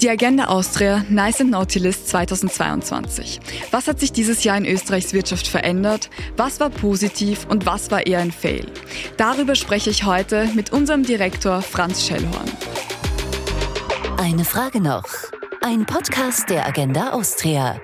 Die Agenda Austria Nice and Naughty List 2022. Was hat sich dieses Jahr in Österreichs Wirtschaft verändert? Was war positiv und was war eher ein Fail? Darüber spreche ich heute mit unserem Direktor Franz Schellhorn. Eine Frage noch. Ein Podcast der Agenda Austria.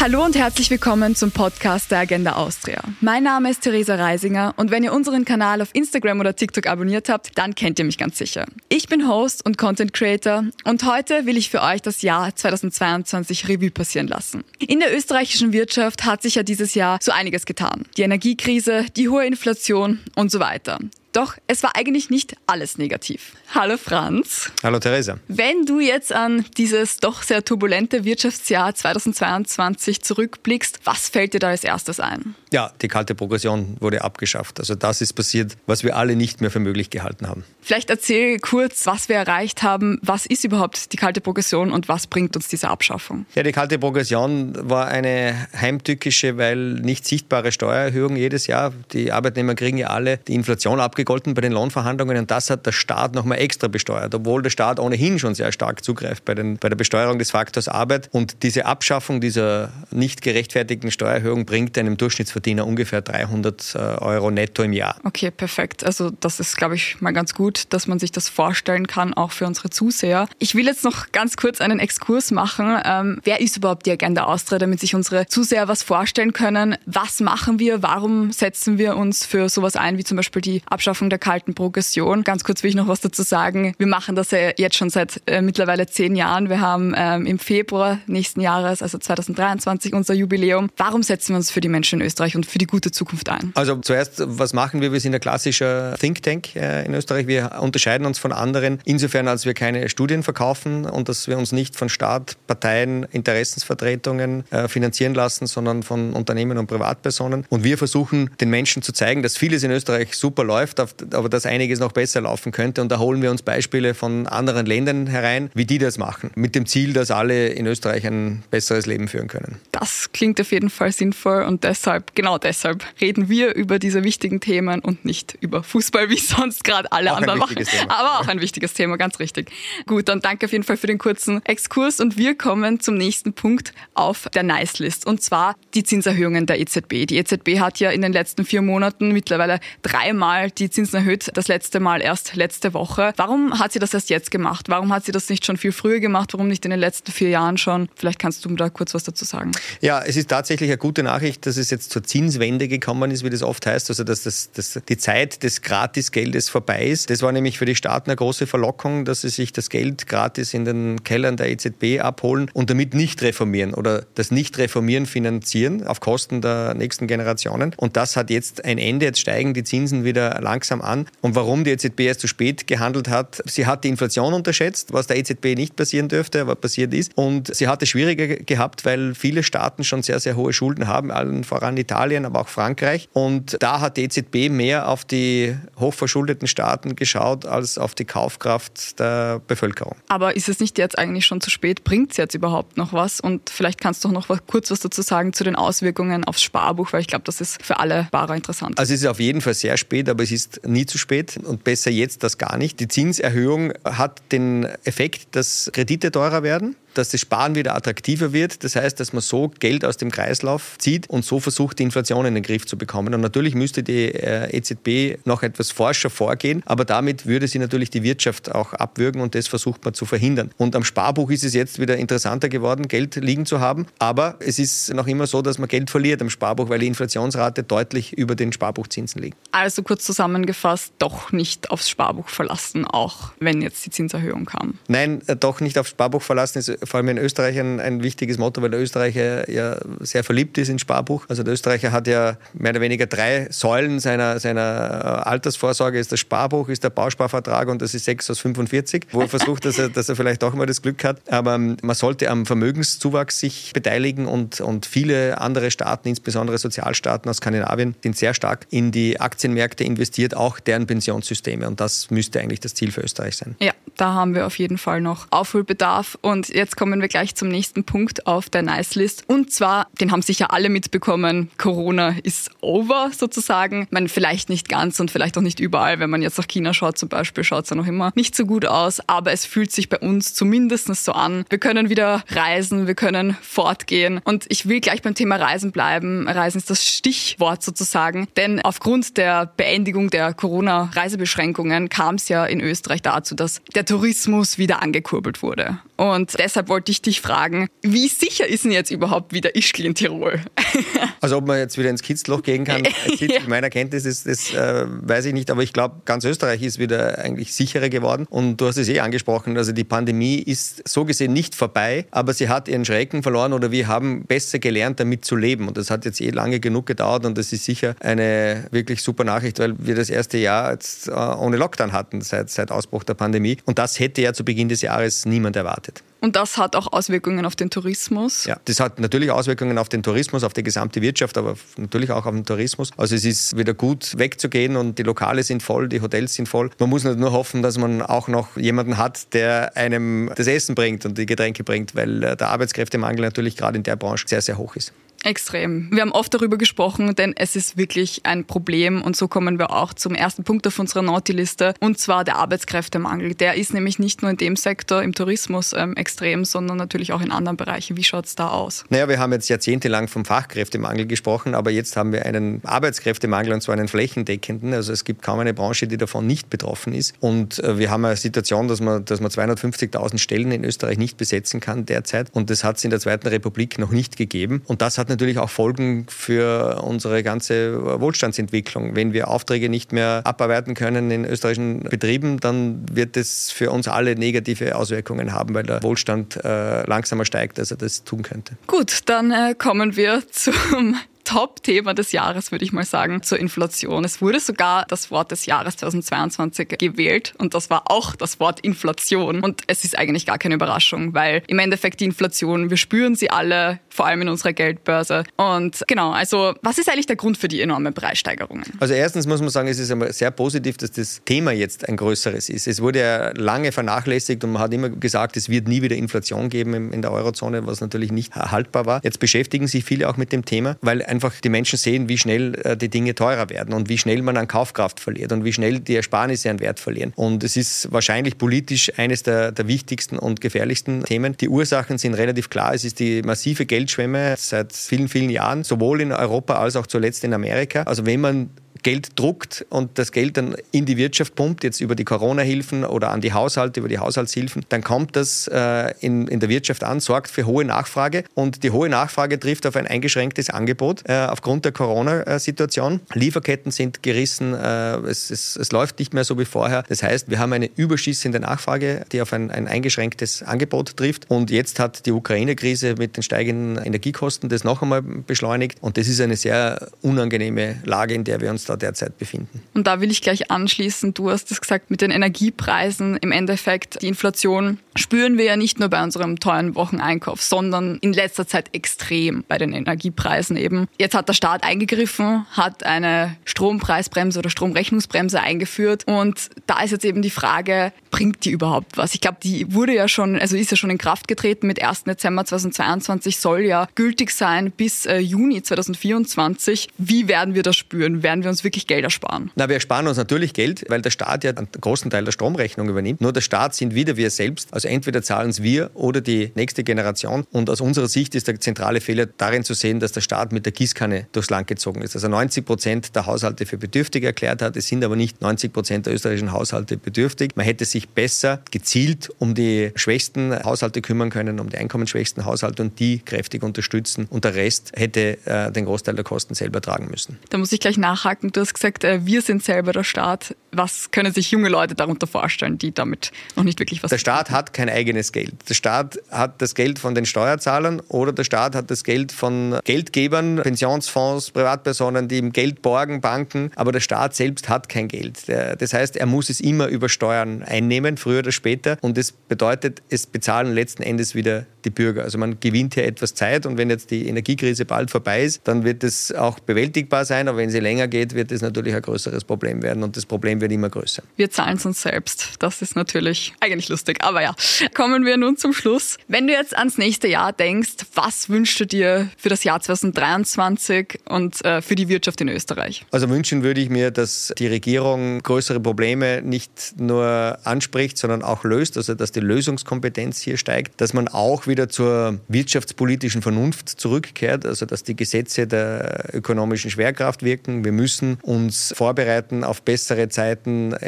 Hallo und herzlich willkommen zum Podcast der Agenda Austria. Mein Name ist Theresa Reisinger und wenn ihr unseren Kanal auf Instagram oder TikTok abonniert habt, dann kennt ihr mich ganz sicher. Ich bin Host und Content Creator und heute will ich für euch das Jahr 2022 Revue passieren lassen. In der österreichischen Wirtschaft hat sich ja dieses Jahr so einiges getan. Die Energiekrise, die hohe Inflation und so weiter. Doch es war eigentlich nicht alles negativ. Hallo Franz. Hallo Theresa. Wenn du jetzt an dieses doch sehr turbulente Wirtschaftsjahr 2022 zurückblickst, was fällt dir da als erstes ein? Ja, die kalte Progression wurde abgeschafft. Also das ist passiert, was wir alle nicht mehr für möglich gehalten haben. Vielleicht erzähl kurz, was wir erreicht haben. Was ist überhaupt die kalte Progression und was bringt uns diese Abschaffung? Ja, die kalte Progression war eine heimtückische, weil nicht sichtbare Steuererhöhung jedes Jahr. Die Arbeitnehmer kriegen ja alle die Inflation abgegolten bei den Lohnverhandlungen und das hat der Staat nochmal extra besteuert, obwohl der Staat ohnehin schon sehr stark zugreift bei, den, bei der Besteuerung des Faktors Arbeit. Und diese Abschaffung dieser nicht gerechtfertigten Steuererhöhung bringt einem Durchschnittsverdiener ungefähr 300 äh, Euro netto im Jahr. Okay, perfekt. Also das ist, glaube ich, mal ganz gut dass man sich das vorstellen kann, auch für unsere Zuseher. Ich will jetzt noch ganz kurz einen Exkurs machen. Ähm, wer ist überhaupt die Agenda Austria, damit sich unsere Zuseher was vorstellen können? Was machen wir? Warum setzen wir uns für sowas ein, wie zum Beispiel die Abschaffung der kalten Progression? Ganz kurz will ich noch was dazu sagen. Wir machen das ja jetzt schon seit äh, mittlerweile zehn Jahren. Wir haben ähm, im Februar nächsten Jahres, also 2023, unser Jubiläum. Warum setzen wir uns für die Menschen in Österreich und für die gute Zukunft ein? Also zuerst, was machen wir? Wir sind ein klassischer Think Tank äh, in Österreich. Wir unterscheiden uns von anderen insofern, als wir keine Studien verkaufen und dass wir uns nicht von Staat, Parteien, Interessensvertretungen äh, finanzieren lassen, sondern von Unternehmen und Privatpersonen. Und wir versuchen den Menschen zu zeigen, dass vieles in Österreich super läuft, aber dass einiges noch besser laufen könnte. Und da holen wir uns Beispiele von anderen Ländern herein, wie die das machen, mit dem Ziel, dass alle in Österreich ein besseres Leben führen können. Das klingt auf jeden Fall sinnvoll und deshalb, genau deshalb, reden wir über diese wichtigen Themen und nicht über Fußball, wie sonst gerade alle anderen wichtiges Thema. Aber auch ein wichtiges Thema, ganz richtig. Gut, dann danke auf jeden Fall für den kurzen Exkurs und wir kommen zum nächsten Punkt auf der Nice-List und zwar die Zinserhöhungen der EZB. Die EZB hat ja in den letzten vier Monaten mittlerweile dreimal die Zinsen erhöht, das letzte Mal erst letzte Woche. Warum hat sie das erst jetzt gemacht? Warum hat sie das nicht schon viel früher gemacht? Warum nicht in den letzten vier Jahren schon? Vielleicht kannst du da kurz was dazu sagen. Ja, es ist tatsächlich eine gute Nachricht, dass es jetzt zur Zinswende gekommen ist, wie das oft heißt, also dass das, dass die Zeit des Gratisgeldes vorbei ist. Das war nämlich für die Staaten eine große Verlockung, dass sie sich das Geld gratis in den Kellern der EZB abholen und damit nicht reformieren oder das Nicht-Reformieren finanzieren auf Kosten der nächsten Generationen. Und das hat jetzt ein Ende. Jetzt steigen die Zinsen wieder langsam an. Und warum die EZB erst zu spät gehandelt hat, sie hat die Inflation unterschätzt, was der EZB nicht passieren dürfte, aber passiert ist. Und sie hat es schwieriger gehabt, weil viele Staaten schon sehr, sehr hohe Schulden haben, allen voran Italien, aber auch Frankreich. Und da hat die EZB mehr auf die hochverschuldeten Staaten geschaut als auf die Kaufkraft der Bevölkerung. Aber ist es nicht jetzt eigentlich schon zu spät? Bringt es jetzt überhaupt noch was? Und vielleicht kannst du noch kurz was dazu sagen zu den Auswirkungen aufs Sparbuch, weil ich glaube, das ist für alle Sparer interessant. Also es ist auf jeden Fall sehr spät, aber es ist nie zu spät und besser jetzt das gar nicht. Die Zinserhöhung hat den Effekt, dass Kredite teurer werden dass das Sparen wieder attraktiver wird. Das heißt, dass man so Geld aus dem Kreislauf zieht und so versucht, die Inflation in den Griff zu bekommen. Und natürlich müsste die äh, EZB noch etwas forscher vorgehen, aber damit würde sie natürlich die Wirtschaft auch abwürgen und das versucht man zu verhindern. Und am Sparbuch ist es jetzt wieder interessanter geworden, Geld liegen zu haben, aber es ist noch immer so, dass man Geld verliert am Sparbuch, weil die Inflationsrate deutlich über den Sparbuchzinsen liegt. Also kurz zusammengefasst, doch nicht aufs Sparbuch verlassen, auch wenn jetzt die Zinserhöhung kam. Nein, äh, doch nicht aufs Sparbuch verlassen ist vor allem in Österreich ein, ein, wichtiges Motto, weil der Österreicher ja sehr verliebt ist ins Sparbuch. Also der Österreicher hat ja mehr oder weniger drei Säulen seiner, seiner äh, Altersvorsorge. Ist das Sparbuch, ist der Bausparvertrag und das ist 6 aus 45, wo er versucht, dass er, dass er vielleicht auch mal das Glück hat. Aber ähm, man sollte am Vermögenszuwachs sich beteiligen und, und viele andere Staaten, insbesondere Sozialstaaten aus Skandinavien, sind sehr stark in die Aktienmärkte investiert, auch deren Pensionssysteme. Und das müsste eigentlich das Ziel für Österreich sein. Ja, da haben wir auf jeden Fall noch Aufholbedarf. Und jetzt kommen wir gleich zum nächsten Punkt auf der Nice-List. Und zwar, den haben sicher alle mitbekommen, Corona ist over sozusagen. Man vielleicht nicht ganz und vielleicht auch nicht überall. Wenn man jetzt nach China schaut zum Beispiel, schaut es ja noch immer nicht so gut aus. Aber es fühlt sich bei uns zumindest so an. Wir können wieder reisen, wir können fortgehen. Und ich will gleich beim Thema Reisen bleiben. Reisen ist das Stichwort sozusagen. Denn aufgrund der Beendigung der Corona-Reisebeschränkungen kam es ja in Österreich dazu, dass der Tourismus wieder angekurbelt wurde. Und deshalb wollte ich dich fragen, wie sicher ist denn jetzt überhaupt wieder Ischgl in Tirol? also ob man jetzt wieder ins Kitzloch gehen kann, ja. meiner Kenntnis ist, das äh, weiß ich nicht, aber ich glaube, ganz Österreich ist wieder eigentlich sicherer geworden. Und du hast es eh angesprochen, also die Pandemie ist so gesehen nicht vorbei, aber sie hat ihren Schrecken verloren oder wir haben besser gelernt, damit zu leben. Und das hat jetzt eh lange genug gedauert und das ist sicher eine wirklich super Nachricht, weil wir das erste Jahr jetzt äh, ohne Lockdown hatten seit, seit Ausbruch der Pandemie. Und das hätte ja zu Beginn des Jahres niemand erwartet. Und das hat auch Auswirkungen auf den Tourismus? Ja, das hat natürlich Auswirkungen auf den Tourismus, auf die gesamte Wirtschaft, aber natürlich auch auf den Tourismus. Also es ist wieder gut wegzugehen und die Lokale sind voll, die Hotels sind voll. Man muss nur hoffen, dass man auch noch jemanden hat, der einem das Essen bringt und die Getränke bringt, weil äh, der Arbeitskräftemangel natürlich gerade in der Branche sehr, sehr hoch ist. Extrem. Wir haben oft darüber gesprochen, denn es ist wirklich ein Problem und so kommen wir auch zum ersten Punkt auf unserer Nautiliste und zwar der Arbeitskräftemangel. Der ist nämlich nicht nur in dem Sektor im Tourismus ähm, extrem, sondern natürlich auch in anderen Bereichen. Wie schaut es da aus? Naja, wir haben jetzt jahrzehntelang vom Fachkräftemangel gesprochen, aber jetzt haben wir einen Arbeitskräftemangel und zwar einen flächendeckenden. Also es gibt kaum eine Branche, die davon nicht betroffen ist. Und äh, wir haben eine Situation, dass man, dass man 250.000 Stellen in Österreich nicht besetzen kann derzeit und das hat es in der Zweiten Republik noch nicht gegeben. Und das hat hat natürlich auch Folgen für unsere ganze Wohlstandsentwicklung. Wenn wir Aufträge nicht mehr abarbeiten können in österreichischen Betrieben, dann wird es für uns alle negative Auswirkungen haben, weil der Wohlstand äh, langsamer steigt, als er das tun könnte. Gut, dann äh, kommen wir zum Top-Thema des Jahres, würde ich mal sagen, zur Inflation. Es wurde sogar das Wort des Jahres 2022 gewählt und das war auch das Wort Inflation. Und es ist eigentlich gar keine Überraschung, weil im Endeffekt die Inflation, wir spüren sie alle, vor allem in unserer Geldbörse. Und genau, also was ist eigentlich der Grund für die enormen Preissteigerungen? Also erstens muss man sagen, es ist sehr positiv, dass das Thema jetzt ein größeres ist. Es wurde ja lange vernachlässigt und man hat immer gesagt, es wird nie wieder Inflation geben in der Eurozone, was natürlich nicht haltbar war. Jetzt beschäftigen sich viele auch mit dem Thema, weil ein einfach die Menschen sehen, wie schnell äh, die Dinge teurer werden und wie schnell man an Kaufkraft verliert und wie schnell die Ersparnisse an Wert verlieren. Und es ist wahrscheinlich politisch eines der, der wichtigsten und gefährlichsten Themen. Die Ursachen sind relativ klar. Es ist die massive Geldschwemme seit vielen, vielen Jahren, sowohl in Europa als auch zuletzt in Amerika. Also wenn man Geld druckt und das Geld dann in die Wirtschaft pumpt, jetzt über die Corona-Hilfen oder an die Haushalte, über die Haushaltshilfen, dann kommt das äh, in, in der Wirtschaft an, sorgt für hohe Nachfrage und die hohe Nachfrage trifft auf ein eingeschränktes Angebot äh, aufgrund der Corona-Situation. Lieferketten sind gerissen, äh, es, es, es, läuft nicht mehr so wie vorher. Das heißt, wir haben eine überschießende Nachfrage, die auf ein, ein eingeschränktes Angebot trifft und jetzt hat die Ukraine-Krise mit den steigenden Energiekosten das noch einmal beschleunigt und das ist eine sehr unangenehme Lage, in der wir uns da derzeit befinden. Und da will ich gleich anschließen, du hast es gesagt, mit den Energiepreisen im Endeffekt, die Inflation spüren wir ja nicht nur bei unserem teuren Wocheneinkauf, sondern in letzter Zeit extrem bei den Energiepreisen eben. Jetzt hat der Staat eingegriffen, hat eine Strompreisbremse oder Stromrechnungsbremse eingeführt und da ist jetzt eben die Frage, bringt die überhaupt was? Ich glaube, die wurde ja schon, also ist ja schon in Kraft getreten mit 1. Dezember 2022, soll ja gültig sein bis äh, Juni 2024. Wie werden wir das spüren? Werden wir uns wirklich Geld ersparen? Na, wir sparen uns natürlich Geld, weil der Staat ja einen großen Teil der Stromrechnung übernimmt. Nur der Staat sind wieder wir selbst. Also entweder zahlen es wir oder die nächste Generation. Und aus unserer Sicht ist der zentrale Fehler darin zu sehen, dass der Staat mit der Gießkanne durchs Land gezogen ist. Also 90 Prozent der Haushalte für bedürftig erklärt hat. Es sind aber nicht 90 Prozent der österreichischen Haushalte bedürftig. Man hätte sich besser gezielt um die schwächsten Haushalte kümmern können, um die einkommensschwächsten Haushalte und die kräftig unterstützen. Und der Rest hätte äh, den Großteil der Kosten selber tragen müssen. Da muss ich gleich nachhaken. Du hast gesagt, äh, wir sind selber der Staat. Was können sich junge Leute darunter vorstellen, die damit noch nicht wirklich was Der Staat hat kein eigenes Geld. Der Staat hat das Geld von den Steuerzahlern oder der Staat hat das Geld von Geldgebern, Pensionsfonds, Privatpersonen, die ihm Geld borgen, Banken. Aber der Staat selbst hat kein Geld. Das heißt, er muss es immer über Steuern einnehmen, früher oder später. Und das bedeutet, es bezahlen letzten Endes wieder die Bürger. Also man gewinnt hier etwas Zeit und wenn jetzt die Energiekrise bald vorbei ist, dann wird es auch bewältigbar sein. Aber wenn sie länger geht, wird es natürlich ein größeres Problem werden. Und das Problem Problem wird immer größer. Wir zahlen es uns selbst. Das ist natürlich eigentlich lustig. Aber ja, kommen wir nun zum Schluss. Wenn du jetzt ans nächste Jahr denkst, was wünschst du dir für das Jahr 2023 und äh, für die Wirtschaft in Österreich? Also wünschen würde ich mir, dass die Regierung größere Probleme nicht nur anspricht, sondern auch löst, also dass die Lösungskompetenz hier steigt, dass man auch wieder zur wirtschaftspolitischen Vernunft zurückkehrt, also dass die Gesetze der ökonomischen Schwerkraft wirken. Wir müssen uns vorbereiten auf bessere Zeiten,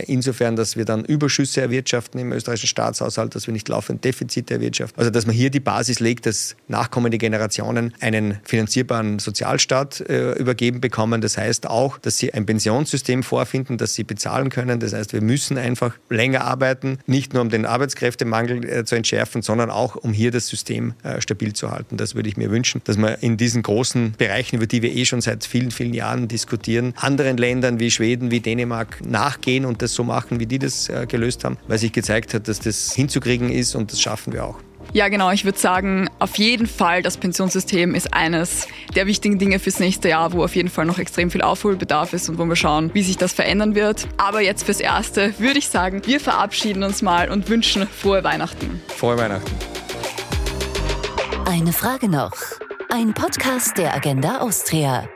insofern, dass wir dann Überschüsse erwirtschaften im österreichischen Staatshaushalt, dass wir nicht laufend Defizite erwirtschaften. Also dass man hier die Basis legt, dass nachkommende Generationen einen finanzierbaren Sozialstaat äh, übergeben bekommen. Das heißt auch, dass sie ein Pensionssystem vorfinden, das sie bezahlen können. Das heißt, wir müssen einfach länger arbeiten, nicht nur um den Arbeitskräftemangel äh, zu entschärfen, sondern auch um hier das System äh, stabil zu halten. Das würde ich mir wünschen, dass man in diesen großen Bereichen, über die wir eh schon seit vielen, vielen Jahren diskutieren, anderen Ländern wie Schweden, wie Dänemark nachgehen und das so machen, wie die das äh, gelöst haben, weil sich gezeigt hat, dass das hinzukriegen ist und das schaffen wir auch. Ja, genau. Ich würde sagen, auf jeden Fall, das Pensionssystem ist eines der wichtigen Dinge fürs nächste Jahr, wo auf jeden Fall noch extrem viel Aufholbedarf ist und wo wir schauen, wie sich das verändern wird. Aber jetzt fürs Erste würde ich sagen, wir verabschieden uns mal und wünschen frohe Weihnachten. Frohe Weihnachten. Eine Frage noch. Ein Podcast der Agenda Austria.